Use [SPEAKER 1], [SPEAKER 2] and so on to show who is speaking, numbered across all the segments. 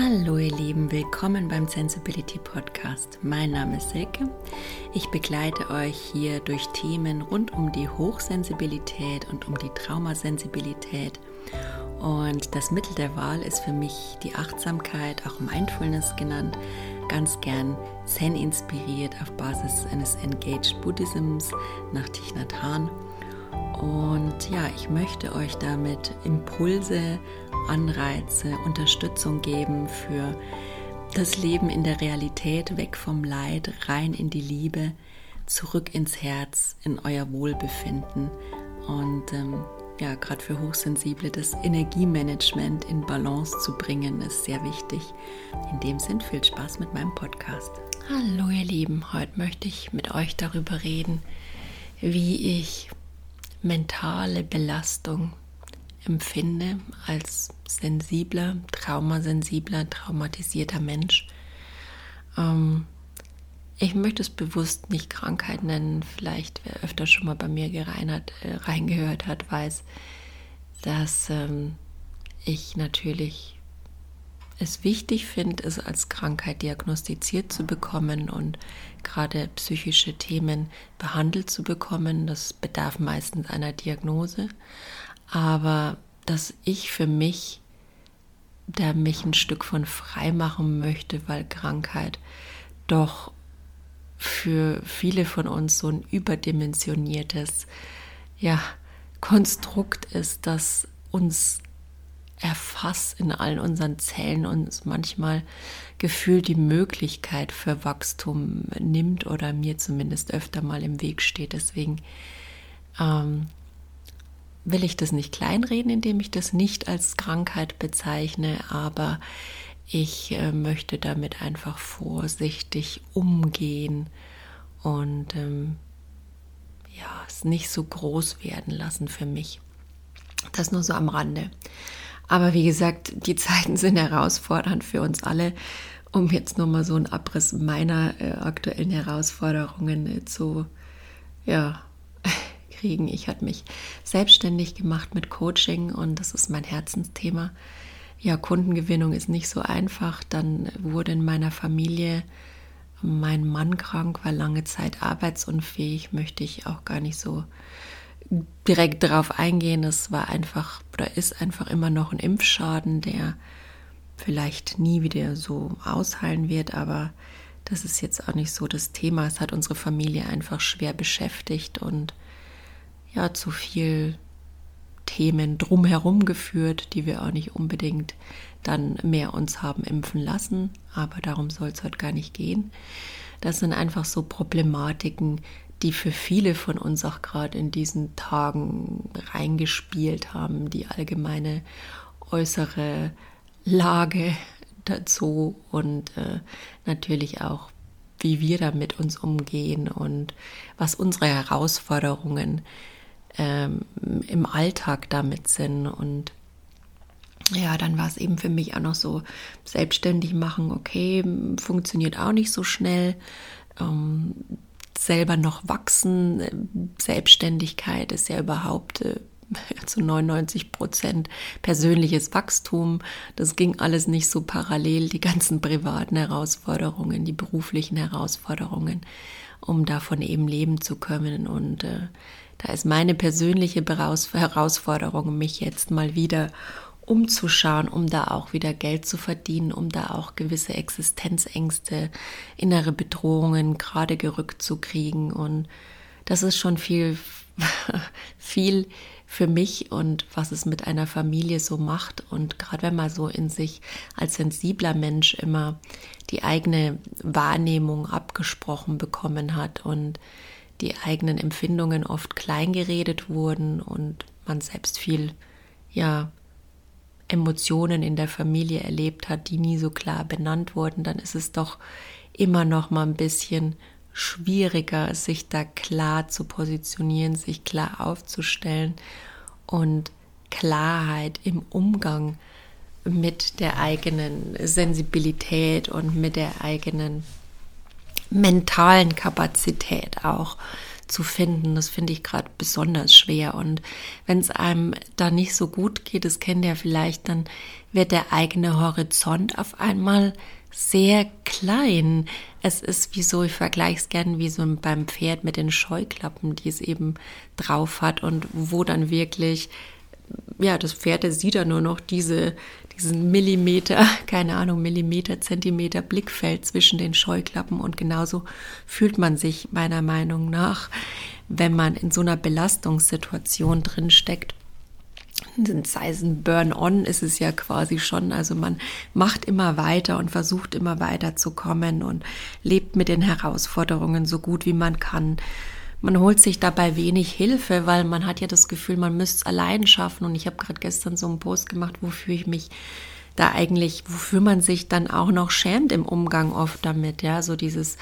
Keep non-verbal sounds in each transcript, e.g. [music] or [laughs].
[SPEAKER 1] Hallo ihr Lieben, willkommen beim Sensibility Podcast. Mein Name ist Silke. Ich begleite euch hier durch Themen rund um die Hochsensibilität und um die Traumasensibilität. Und das Mittel der Wahl ist für mich die Achtsamkeit, auch Mindfulness genannt, ganz gern Zen inspiriert auf Basis eines Engaged Buddhisms nach Thich Nhat Hanh. Und ja, ich möchte euch damit Impulse, Anreize, Unterstützung geben für das Leben in der Realität, weg vom Leid, rein in die Liebe, zurück ins Herz, in euer Wohlbefinden. Und ähm, ja, gerade für Hochsensible das Energiemanagement in Balance zu bringen, ist sehr wichtig. In dem Sinn viel Spaß mit meinem Podcast. Hallo ihr Lieben, heute möchte ich mit euch darüber reden, wie ich mentale Belastung empfinde als sensibler, traumasensibler, traumatisierter Mensch. Ähm, ich möchte es bewusst nicht Krankheit nennen. Vielleicht, wer öfter schon mal bei mir gereinert, äh, reingehört hat, weiß, dass ähm, ich natürlich es wichtig finde, es als Krankheit diagnostiziert zu bekommen und gerade psychische Themen behandelt zu bekommen. Das bedarf meistens einer Diagnose. Aber dass ich für mich da mich ein Stück von frei machen möchte, weil Krankheit doch für viele von uns so ein überdimensioniertes ja, Konstrukt ist, das uns erfasst in allen unseren Zellen uns manchmal gefühlt die Möglichkeit für Wachstum nimmt oder mir zumindest öfter mal im Weg steht. Deswegen ähm, will ich das nicht kleinreden, indem ich das nicht als Krankheit bezeichne, aber ich äh, möchte damit einfach vorsichtig umgehen und ähm, ja, es nicht so groß werden lassen für mich. Das nur so am Rande. Aber wie gesagt, die Zeiten sind herausfordernd für uns alle. Um jetzt nur mal so einen Abriss meiner äh, aktuellen Herausforderungen äh, zu ja, kriegen. Ich habe mich selbstständig gemacht mit Coaching und das ist mein Herzensthema. Ja, Kundengewinnung ist nicht so einfach. Dann wurde in meiner Familie mein Mann krank, war lange Zeit arbeitsunfähig, möchte ich auch gar nicht so direkt darauf eingehen. Es war einfach oder ist einfach immer noch ein Impfschaden, der vielleicht nie wieder so ausheilen wird, aber das ist jetzt auch nicht so das Thema. Es hat unsere Familie einfach schwer beschäftigt und ja, zu viel Themen drumherum geführt, die wir auch nicht unbedingt dann mehr uns haben impfen lassen. Aber darum soll es heute gar nicht gehen. Das sind einfach so Problematiken, die für viele von uns auch gerade in diesen Tagen reingespielt haben, die allgemeine äußere Lage dazu und äh, natürlich auch, wie wir damit uns umgehen und was unsere Herausforderungen ähm, im Alltag damit sind. Und ja, dann war es eben für mich auch noch so, selbstständig machen, okay, funktioniert auch nicht so schnell. Ähm, selber noch wachsen. Selbstständigkeit ist ja überhaupt äh, [laughs] zu 99 Prozent persönliches Wachstum. Das ging alles nicht so parallel, die ganzen privaten Herausforderungen, die beruflichen Herausforderungen, um davon eben leben zu können. Und äh, da ist meine persönliche Herausforderung, mich jetzt mal wieder umzuschauen, um da auch wieder Geld zu verdienen, um da auch gewisse Existenzängste, innere Bedrohungen gerade gerückt zu kriegen. Und das ist schon viel, [laughs] viel für mich und was es mit einer Familie so macht. Und gerade wenn man so in sich als sensibler Mensch immer die eigene Wahrnehmung abgesprochen bekommen hat und die eigenen Empfindungen oft kleingeredet wurden und man selbst viel, ja, Emotionen in der Familie erlebt hat, die nie so klar benannt wurden, dann ist es doch immer noch mal ein bisschen schwieriger, sich da klar zu positionieren, sich klar aufzustellen und Klarheit im Umgang mit der eigenen Sensibilität und mit der eigenen mentalen Kapazität auch zu finden. Das finde ich gerade besonders schwer. Und wenn es einem da nicht so gut geht, das kennt ihr vielleicht, dann wird der eigene Horizont auf einmal sehr klein. Es ist wie so, ich vergleiche es gerne wie so beim Pferd mit den Scheuklappen, die es eben drauf hat und wo dann wirklich, ja, das Pferd das sieht da nur noch diese, diesen Millimeter, [laughs] keine Ahnung, Millimeter, Zentimeter Blickfeld zwischen den Scheuklappen und genauso fühlt man sich meiner Meinung nach, wenn man in so einer Belastungssituation drin steckt sei es ein Burn-on, ist es ja quasi schon. Also man macht immer weiter und versucht immer weiter zu kommen und lebt mit den Herausforderungen so gut wie man kann. Man holt sich dabei wenig Hilfe, weil man hat ja das Gefühl, man müsste es allein schaffen. Und ich habe gerade gestern so einen Post gemacht, wofür ich mich da eigentlich, wofür man sich dann auch noch schämt im Umgang oft damit, ja, so dieses,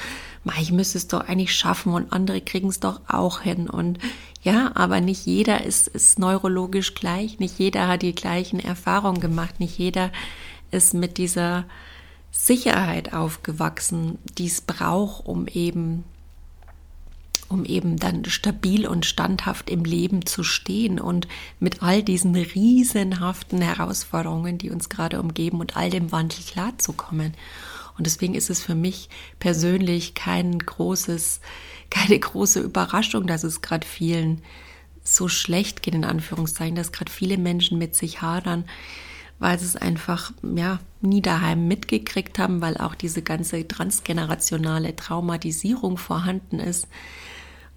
[SPEAKER 1] ich müsste es doch eigentlich schaffen und andere kriegen es doch auch hin. Und ja, aber nicht jeder ist, ist neurologisch gleich, nicht jeder hat die gleichen Erfahrungen gemacht, nicht jeder ist mit dieser Sicherheit aufgewachsen, die es braucht, um eben um eben dann stabil und standhaft im Leben zu stehen und mit all diesen riesenhaften Herausforderungen, die uns gerade umgeben und all dem Wandel klarzukommen. Und deswegen ist es für mich persönlich kein großes, keine große Überraschung, dass es gerade vielen so schlecht geht, in Anführungszeichen, dass gerade viele Menschen mit sich hadern, weil sie es einfach, ja, nie daheim mitgekriegt haben, weil auch diese ganze transgenerationale Traumatisierung vorhanden ist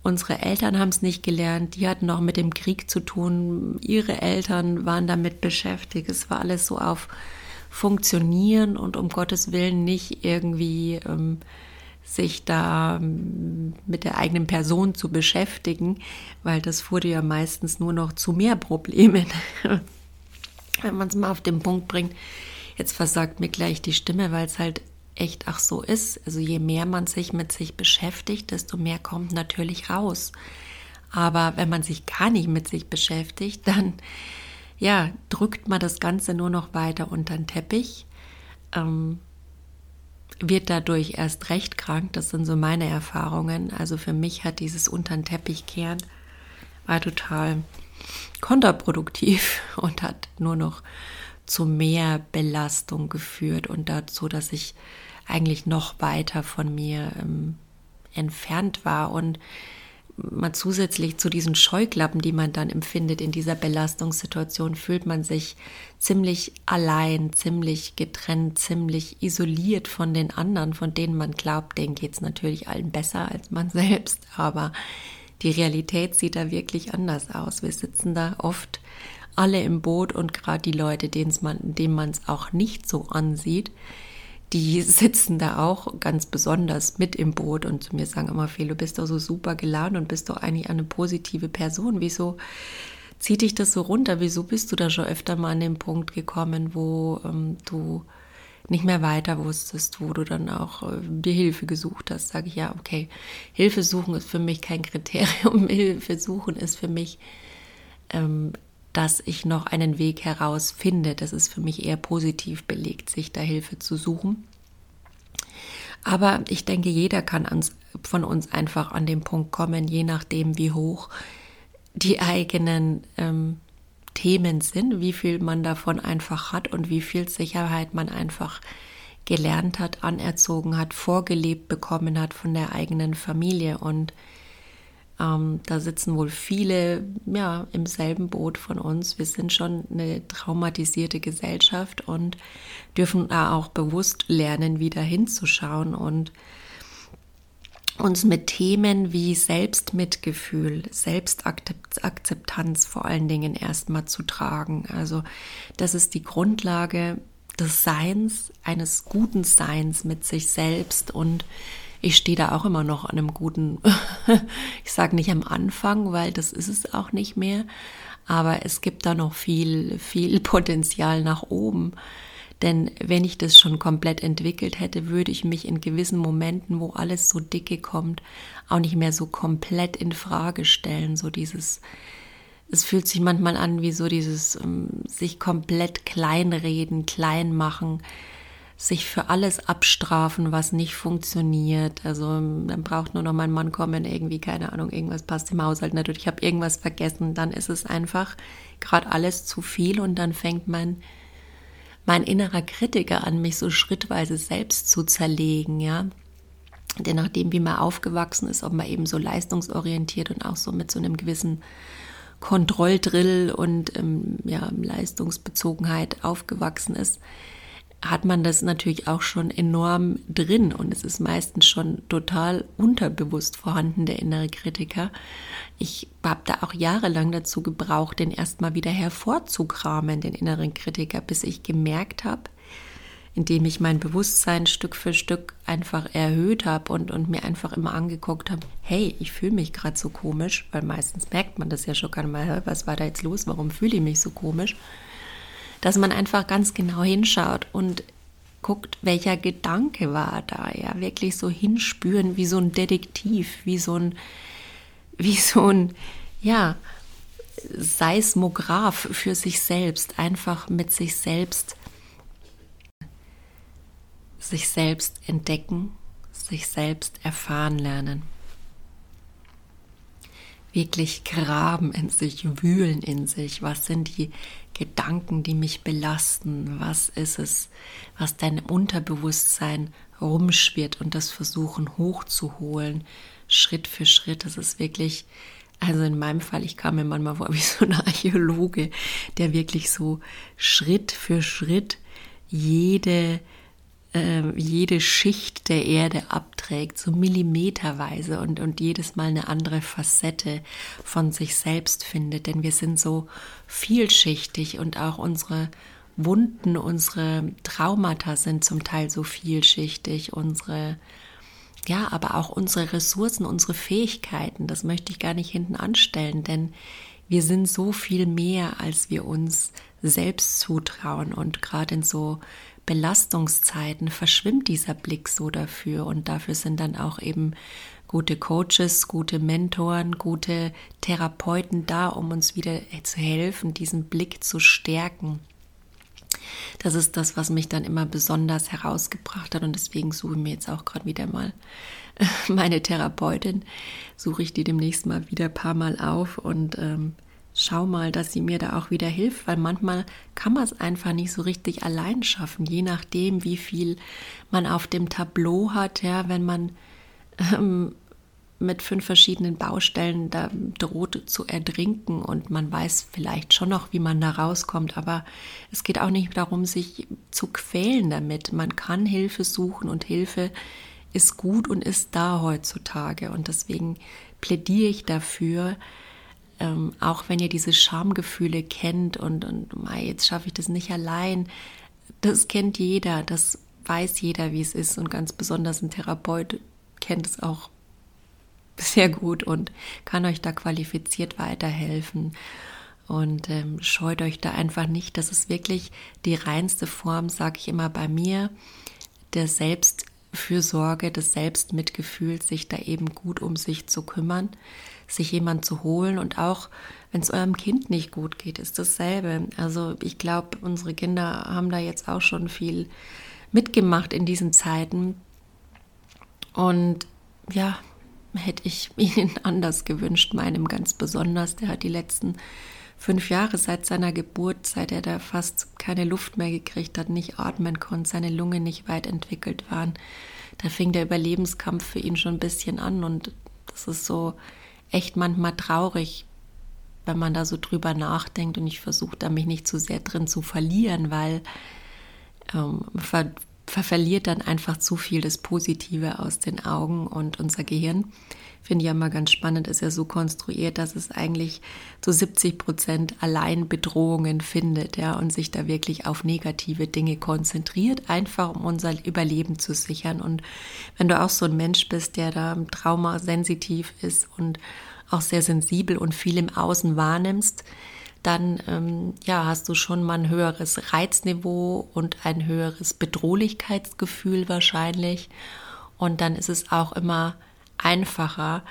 [SPEAKER 1] Unsere Eltern haben es nicht gelernt, die hatten noch mit dem Krieg zu tun, ihre Eltern waren damit beschäftigt. Es war alles so auf Funktionieren und um Gottes Willen nicht irgendwie ähm, sich da ähm, mit der eigenen Person zu beschäftigen, weil das führte ja meistens nur noch zu mehr Problemen. [laughs] Wenn man es mal auf den Punkt bringt, jetzt versagt mir gleich die Stimme, weil es halt echt auch so ist. Also je mehr man sich mit sich beschäftigt, desto mehr kommt natürlich raus. Aber wenn man sich gar nicht mit sich beschäftigt, dann ja, drückt man das Ganze nur noch weiter unter den Teppich, ähm, wird dadurch erst recht krank. Das sind so meine Erfahrungen. Also für mich hat dieses unter den Teppich kehren war total kontraproduktiv [laughs] und hat nur noch zu mehr Belastung geführt und dazu, dass ich eigentlich noch weiter von mir ähm, entfernt war und mal zusätzlich zu diesen Scheuklappen, die man dann empfindet in dieser Belastungssituation, fühlt man sich ziemlich allein, ziemlich getrennt, ziemlich isoliert von den anderen, von denen man glaubt, denen geht es natürlich allen besser als man [laughs] selbst. Aber die Realität sieht da wirklich anders aus. Wir sitzen da oft alle im Boot und gerade die Leute, man, denen man es auch nicht so ansieht, die sitzen da auch ganz besonders mit im Boot und zu mir sagen immer viel, du bist doch so super gelaunt und bist doch eigentlich eine positive Person. Wieso zieht dich das so runter? Wieso bist du da schon öfter mal an den Punkt gekommen, wo ähm, du nicht mehr weiter wusstest, wo du dann auch äh, dir Hilfe gesucht hast? Sage ich ja, okay, Hilfe suchen ist für mich kein Kriterium. [laughs] Hilfe suchen ist für mich ähm, dass ich noch einen Weg herausfinde. Das ist für mich eher positiv belegt, sich da Hilfe zu suchen. Aber ich denke, jeder kann ans, von uns einfach an den Punkt kommen, je nachdem, wie hoch die eigenen ähm, Themen sind, wie viel man davon einfach hat und wie viel Sicherheit man einfach gelernt hat, anerzogen hat, vorgelebt bekommen hat von der eigenen Familie. Und ähm, da sitzen wohl viele ja, im selben Boot von uns. Wir sind schon eine traumatisierte Gesellschaft und dürfen da auch bewusst lernen, wieder hinzuschauen und uns mit Themen wie Selbstmitgefühl, Selbstakzeptanz vor allen Dingen erstmal zu tragen. Also das ist die Grundlage des Seins, eines guten Seins mit sich selbst und ich stehe da auch immer noch an einem guten, [laughs] ich sage nicht am Anfang, weil das ist es auch nicht mehr, aber es gibt da noch viel, viel Potenzial nach oben. Denn wenn ich das schon komplett entwickelt hätte, würde ich mich in gewissen Momenten, wo alles so dicke kommt, auch nicht mehr so komplett in Frage stellen. So dieses, es fühlt sich manchmal an wie so dieses um, sich komplett kleinreden, klein machen, sich für alles abstrafen, was nicht funktioniert. Also dann braucht nur noch mein Mann kommen, irgendwie, keine Ahnung, irgendwas passt im Haushalt nicht ich habe irgendwas vergessen. Dann ist es einfach gerade alles zu viel und dann fängt mein, mein innerer Kritiker an, mich so schrittweise selbst zu zerlegen, ja. Denn nachdem, wie man aufgewachsen ist, ob man eben so leistungsorientiert und auch so mit so einem gewissen Kontrolldrill und ähm, ja, Leistungsbezogenheit aufgewachsen ist, hat man das natürlich auch schon enorm drin und es ist meistens schon total unterbewusst vorhanden, der innere Kritiker. Ich habe da auch jahrelang dazu gebraucht, den erstmal wieder hervorzukramen, den inneren Kritiker, bis ich gemerkt habe, indem ich mein Bewusstsein Stück für Stück einfach erhöht habe und, und mir einfach immer angeguckt habe, hey, ich fühle mich gerade so komisch, weil meistens merkt man das ja schon gar nicht mehr, was war da jetzt los, warum fühle ich mich so komisch dass man einfach ganz genau hinschaut und guckt, welcher Gedanke war da, ja, wirklich so hinspüren wie so ein Detektiv, wie so ein, wie so ein, ja, Seismograph für sich selbst, einfach mit sich selbst, sich selbst entdecken, sich selbst erfahren lernen wirklich graben in sich, wühlen in sich. Was sind die Gedanken, die mich belasten? Was ist es, was dein Unterbewusstsein rumschwirrt und das versuchen hochzuholen, Schritt für Schritt. Das ist wirklich, also in meinem Fall, ich kam mir manchmal vor wie [laughs] so ein Archäologe, der wirklich so Schritt für Schritt jede äh, jede Schicht der Erde abträgt, so millimeterweise und, und jedes Mal eine andere Facette von sich selbst findet. Denn wir sind so vielschichtig und auch unsere Wunden, unsere Traumata sind zum Teil so vielschichtig, unsere ja, aber auch unsere Ressourcen, unsere Fähigkeiten, das möchte ich gar nicht hinten anstellen, denn wir sind so viel mehr, als wir uns selbst zutrauen. Und gerade in so Belastungszeiten verschwimmt dieser Blick so dafür. Und dafür sind dann auch eben gute Coaches, gute Mentoren, gute Therapeuten da, um uns wieder zu helfen, diesen Blick zu stärken. Das ist das, was mich dann immer besonders herausgebracht hat. Und deswegen suche ich mir jetzt auch gerade wieder mal [laughs] meine Therapeutin, suche ich die demnächst mal wieder ein paar Mal auf. Und ähm, schau mal, dass sie mir da auch wieder hilft, weil manchmal kann man es einfach nicht so richtig allein schaffen, je nachdem, wie viel man auf dem Tableau hat, ja, wenn man ähm, mit fünf verschiedenen Baustellen da droht zu ertrinken und man weiß vielleicht schon noch, wie man da rauskommt, aber es geht auch nicht darum, sich zu quälen damit. Man kann Hilfe suchen und Hilfe ist gut und ist da heutzutage und deswegen plädiere ich dafür, ähm, auch wenn ihr diese Schamgefühle kennt und, und mei, jetzt schaffe ich das nicht allein, das kennt jeder, das weiß jeder, wie es ist und ganz besonders ein Therapeut kennt es auch sehr gut und kann euch da qualifiziert weiterhelfen. Und ähm, scheut euch da einfach nicht. Das ist wirklich die reinste Form, sage ich immer bei mir, der Selbstfürsorge, des Selbstmitgefühls, sich da eben gut um sich zu kümmern sich jemand zu holen und auch wenn es eurem Kind nicht gut geht, ist dasselbe. Also ich glaube, unsere Kinder haben da jetzt auch schon viel mitgemacht in diesen Zeiten und ja, hätte ich [laughs] ihnen anders gewünscht, meinem ganz besonders. Der hat die letzten fünf Jahre seit seiner Geburt, seit er da fast keine Luft mehr gekriegt hat, nicht atmen konnte, seine Lunge nicht weit entwickelt waren. Da fing der Überlebenskampf für ihn schon ein bisschen an und das ist so echt manchmal traurig, wenn man da so drüber nachdenkt. Und ich versuche da mich nicht zu sehr drin zu verlieren, weil ähm, verliert dann einfach zu viel das Positive aus den Augen und unser Gehirn finde ich ja mal ganz spannend, ist ja so konstruiert, dass es eigentlich zu 70 Prozent allein Bedrohungen findet, ja, und sich da wirklich auf negative Dinge konzentriert, einfach um unser Überleben zu sichern. Und wenn du auch so ein Mensch bist, der da traumasensitiv ist und auch sehr sensibel und viel im Außen wahrnimmst, dann ähm, ja, hast du schon mal ein höheres Reizniveau und ein höheres Bedrohlichkeitsgefühl wahrscheinlich. Und dann ist es auch immer einfacher,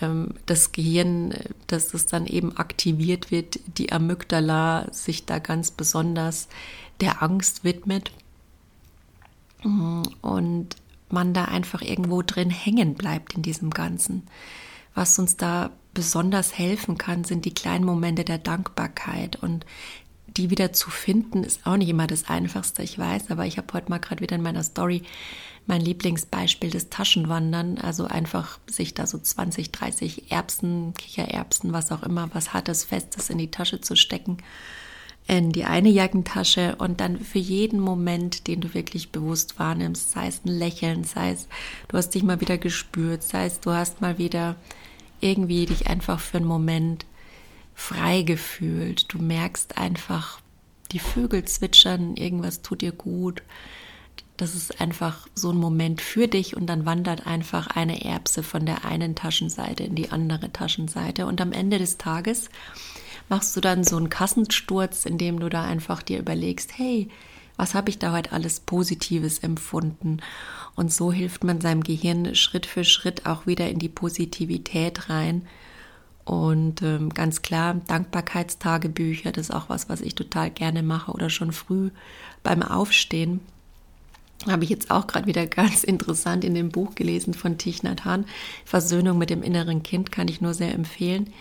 [SPEAKER 1] ähm, das Gehirn, dass es dann eben aktiviert wird, die Amygdala sich da ganz besonders der Angst widmet. und man da einfach irgendwo drin hängen bleibt in diesem Ganzen. Was uns da besonders helfen kann, sind die kleinen Momente der Dankbarkeit. Und die wieder zu finden, ist auch nicht immer das Einfachste, ich weiß, aber ich habe heute mal gerade wieder in meiner Story mein Lieblingsbeispiel des Taschenwandern, also einfach sich da so 20, 30 Erbsen, Kichererbsen, was auch immer, was Hartes, Festes in die Tasche zu stecken, in die eine Jackentasche und dann für jeden Moment, den du wirklich bewusst wahrnimmst, sei es ein Lächeln, sei es, du hast dich mal wieder gespürt, sei es, du hast mal wieder irgendwie dich einfach für einen Moment frei gefühlt. Du merkst einfach, die Vögel zwitschern, irgendwas tut dir gut. Das ist einfach so ein Moment für dich und dann wandert einfach eine Erbse von der einen Taschenseite in die andere Taschenseite. Und am Ende des Tages machst du dann so einen Kassensturz, in dem du da einfach dir überlegst, hey, was habe ich da heute alles Positives empfunden? Und so hilft man seinem Gehirn Schritt für Schritt auch wieder in die Positivität rein und ähm, ganz klar, Dankbarkeitstagebücher, das ist auch was, was ich total gerne mache oder schon früh beim Aufstehen. Habe ich jetzt auch gerade wieder [laughs] ganz interessant in dem Buch gelesen von Thich Nhat Hanh. Versöhnung mit dem inneren Kind kann ich nur sehr empfehlen.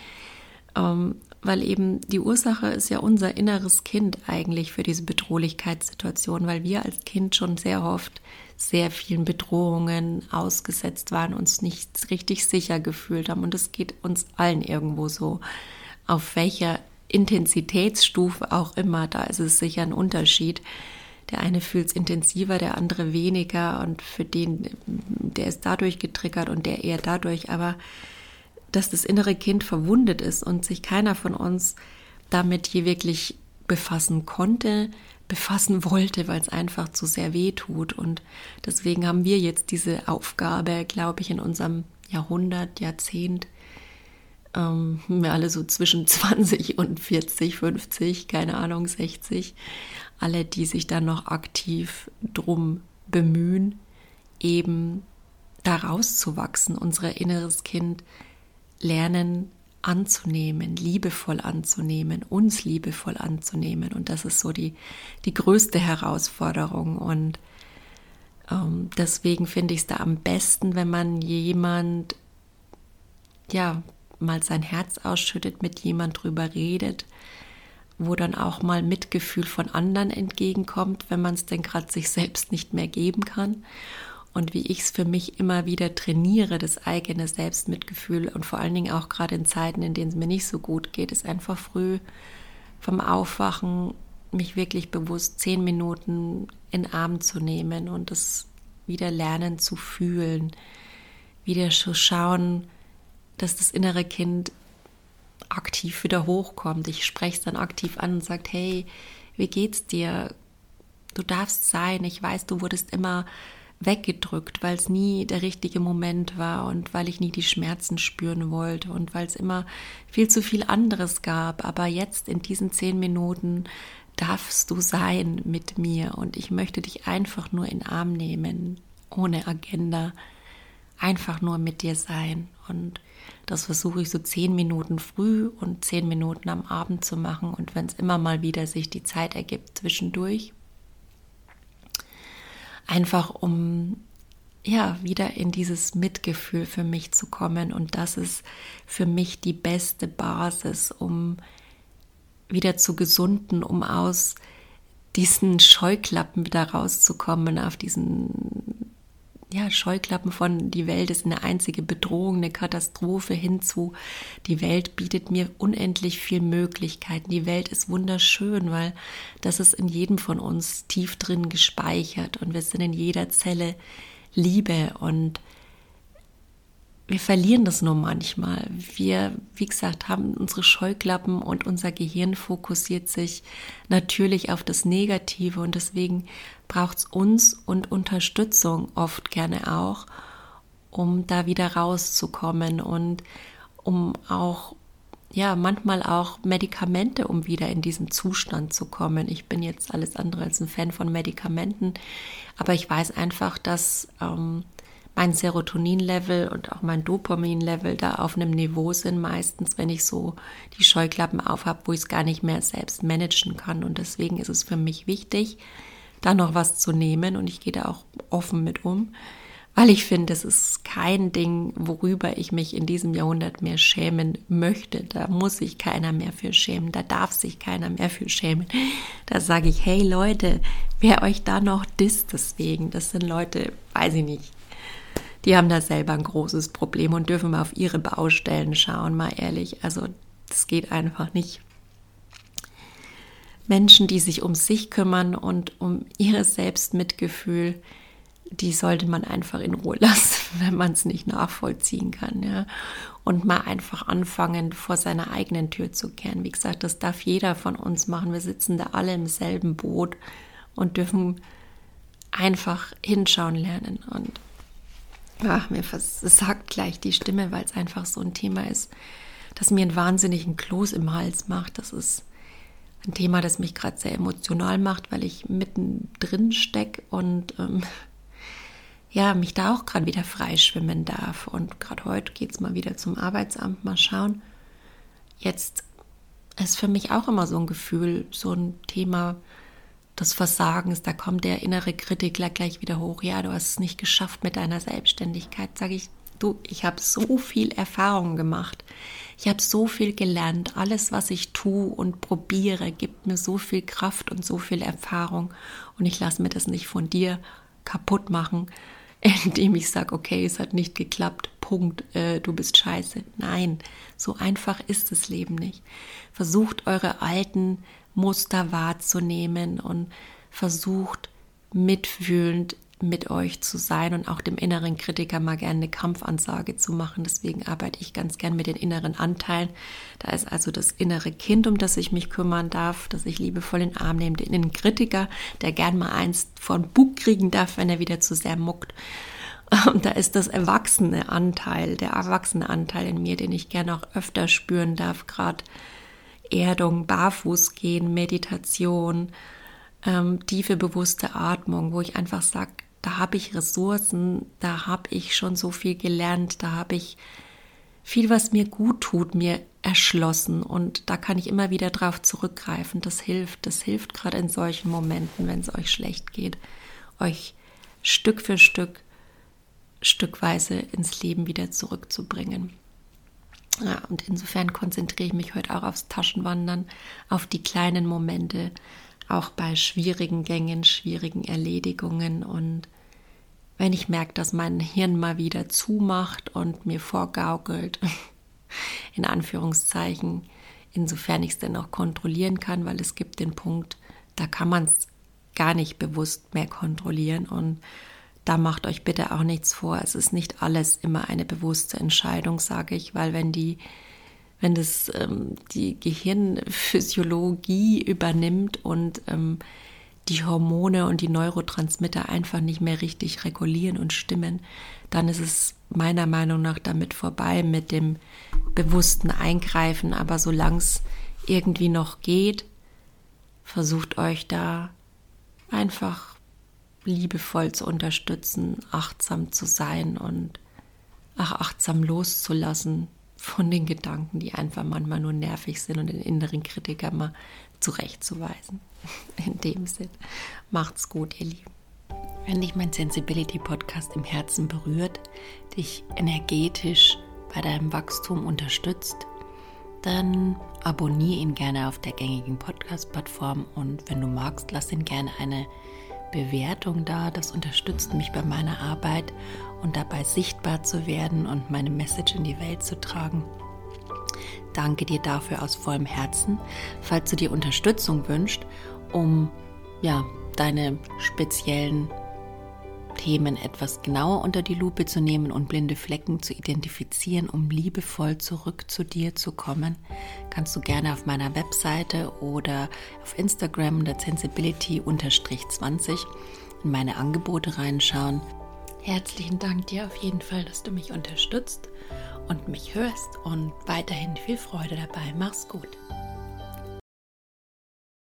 [SPEAKER 1] Ähm, weil eben die Ursache ist ja unser inneres Kind eigentlich für diese Bedrohlichkeitssituation, weil wir als Kind schon sehr oft sehr vielen Bedrohungen ausgesetzt waren, uns nicht richtig sicher gefühlt haben. Und es geht uns allen irgendwo so. Auf welcher Intensitätsstufe auch immer, da ist es sicher ein Unterschied. Der eine fühlt es intensiver, der andere weniger und für den, der ist dadurch getriggert und der eher dadurch. Aber dass das innere Kind verwundet ist und sich keiner von uns damit je wirklich befassen konnte, befassen wollte, weil es einfach zu sehr weh tut. Und deswegen haben wir jetzt diese Aufgabe, glaube ich, in unserem Jahrhundert, Jahrzehnt, ähm, wir alle so zwischen [laughs] 20 und 40, 50, keine Ahnung, 60, alle, die sich dann noch aktiv drum bemühen, eben da rauszuwachsen, unser inneres Kind lernen anzunehmen, liebevoll anzunehmen, uns liebevoll anzunehmen. Und das ist so die, die größte Herausforderung. Und ähm, deswegen finde ich es da am besten, wenn man jemand, ja, mal sein Herz ausschüttet, mit jemand drüber redet, wo dann auch mal Mitgefühl von anderen entgegenkommt, wenn man es denn gerade sich selbst nicht mehr geben kann und wie ich es für mich immer wieder trainiere, das eigene Selbstmitgefühl und vor allen Dingen auch gerade in Zeiten, in denen es mir nicht so gut geht, ist einfach früh vom Aufwachen mich wirklich bewusst zehn Minuten in Arm zu nehmen und das wieder lernen zu fühlen, wieder zu schauen, dass das innere Kind aktiv wieder hochkommt. Ich spreche es dann aktiv an und sage, hey, wie geht's dir? Du darfst sein. Ich weiß, du wurdest immer weggedrückt, weil es nie der richtige Moment war und weil ich nie die Schmerzen spüren wollte und weil es immer viel zu viel anderes gab. Aber jetzt in diesen zehn Minuten darfst du sein mit mir und ich möchte dich einfach nur in Arm nehmen, ohne Agenda, einfach nur mit dir sein. Und das versuche ich so zehn Minuten früh und zehn Minuten am Abend zu machen. Und wenn es immer mal wieder sich die Zeit ergibt zwischendurch, einfach um ja wieder in dieses Mitgefühl für mich zu kommen. Und das ist für mich die beste Basis, um wieder zu gesunden, um aus diesen Scheuklappen wieder rauszukommen, auf diesen ja, Scheuklappen von die Welt ist eine einzige Bedrohung, eine Katastrophe hinzu, die Welt bietet mir unendlich viel Möglichkeiten. Die Welt ist wunderschön, weil das ist in jedem von uns tief drin gespeichert und wir sind in jeder Zelle Liebe und wir verlieren das nur manchmal. Wir, wie gesagt, haben unsere Scheuklappen und unser Gehirn fokussiert sich natürlich auf das Negative und deswegen braucht es uns und Unterstützung oft gerne auch, um da wieder rauszukommen und um auch ja, manchmal auch Medikamente, um wieder in diesen Zustand zu kommen. Ich bin jetzt alles andere als ein Fan von Medikamenten, aber ich weiß einfach, dass ähm, mein Serotonin-Level und auch mein Dopamin-Level da auf einem Niveau sind, meistens, wenn ich so die Scheuklappen auf habe, wo ich es gar nicht mehr selbst managen kann. Und deswegen ist es für mich wichtig, da noch was zu nehmen und ich gehe da auch offen mit um, weil ich finde, es ist kein Ding, worüber ich mich in diesem Jahrhundert mehr schämen möchte. Da muss sich keiner mehr für schämen, da darf sich keiner mehr für schämen. Da sage ich, hey Leute, wer euch da noch disst deswegen, das sind Leute, weiß ich nicht, die haben da selber ein großes Problem und dürfen mal auf ihre Baustellen schauen, mal ehrlich. Also das geht einfach nicht. Menschen, die sich um sich kümmern und um ihr Selbstmitgefühl, die sollte man einfach in Ruhe [laughs] lassen, wenn man es nicht nachvollziehen kann. Ja. Und mal einfach anfangen, vor seiner eigenen Tür zu kehren. Wie gesagt, das darf jeder von uns machen. Wir sitzen da alle im selben Boot und dürfen einfach hinschauen lernen. Und ja, mir sagt gleich die Stimme, weil es einfach so ein Thema ist, das mir einen wahnsinnigen Kloß im Hals macht. Das ist ein Thema, das mich gerade sehr emotional macht, weil ich mittendrin stecke und ähm, [laughs] ja, mich da auch gerade wieder freischwimmen darf. Und gerade heute geht es mal wieder zum Arbeitsamt, mal schauen. Jetzt ist für mich auch immer so ein Gefühl, so ein Thema des Versagens. Da kommt der innere Kritiker gleich wieder hoch. Ja, du hast es nicht geschafft mit deiner Selbstständigkeit. Sage ich, du, ich habe so viel Erfahrung gemacht. Ich habe so viel gelernt. Alles, was ich tue und probiere, gibt mir so viel Kraft und so viel Erfahrung. Und ich lasse mir das nicht von dir kaputt machen, [laughs] indem ich sage, okay, es hat nicht geklappt, Punkt, äh, du bist scheiße. Nein, so einfach ist das Leben nicht. Versucht eure alten Muster wahrzunehmen und versucht mitfühlend mit euch zu sein und auch dem inneren Kritiker mal gerne eine Kampfansage zu machen. Deswegen arbeite ich ganz gern mit den inneren Anteilen. Da ist also das innere Kind, um das ich mich kümmern darf, das ich liebevoll in den Arm nehme, den inneren Kritiker, der gern mal eins von Bug kriegen darf, wenn er wieder zu sehr muckt. [laughs] Und da ist das erwachsene Anteil, der erwachsene Anteil in mir, den ich gerne auch öfter spüren darf, gerade Erdung, Barfuß gehen, Meditation, ähm, tiefe bewusste Atmung, wo ich einfach sage, da habe ich Ressourcen, da habe ich schon so viel gelernt, da habe ich viel, was mir gut tut, mir erschlossen und da kann ich immer wieder drauf zurückgreifen. Das hilft, das hilft gerade in solchen Momenten, wenn es euch schlecht geht, euch Stück für Stück, stückweise ins Leben wieder zurückzubringen. Ja, und insofern konzentriere ich mich heute auch aufs Taschenwandern, auf die kleinen Momente, auch bei schwierigen Gängen, schwierigen Erledigungen. Und wenn ich merke, dass mein Hirn mal wieder zumacht und mir vorgaukelt, [laughs] in Anführungszeichen, insofern ich es denn auch kontrollieren kann, weil es gibt den Punkt, da kann man es gar nicht bewusst mehr kontrollieren. Und da macht euch bitte auch nichts vor. Es ist nicht alles immer eine bewusste Entscheidung, sage ich, weil wenn die, wenn das ähm, die Gehirnphysiologie übernimmt und ähm, die Hormone und die Neurotransmitter einfach nicht mehr richtig regulieren und stimmen, dann ist es meiner Meinung nach damit vorbei mit dem bewussten Eingreifen. Aber solange es irgendwie noch geht, versucht euch da einfach liebevoll zu unterstützen, achtsam zu sein und ach, achtsam loszulassen von den Gedanken, die einfach manchmal nur nervig sind und den inneren Kritiker mal zurechtzuweisen. [laughs] In dem Sinn, macht's gut, ihr Lieben. Wenn dich mein Sensibility Podcast im Herzen berührt, dich energetisch bei deinem Wachstum unterstützt, dann abonniere ihn gerne auf der gängigen Podcast-Plattform und wenn du magst, lass ihn gerne eine Bewertung da. Das unterstützt mich bei meiner Arbeit und dabei sichtbar zu werden und meine Message in die Welt zu tragen. Danke dir dafür aus vollem Herzen. Falls du dir Unterstützung wünschst, um ja, deine speziellen Themen etwas genauer unter die Lupe zu nehmen und blinde Flecken zu identifizieren, um liebevoll zurück zu dir zu kommen, kannst du gerne auf meiner Webseite oder auf Instagram der Sensibility-20 in meine Angebote reinschauen. Herzlichen Dank dir auf jeden Fall, dass du mich unterstützt und mich hörst und weiterhin viel Freude dabei. Mach's gut.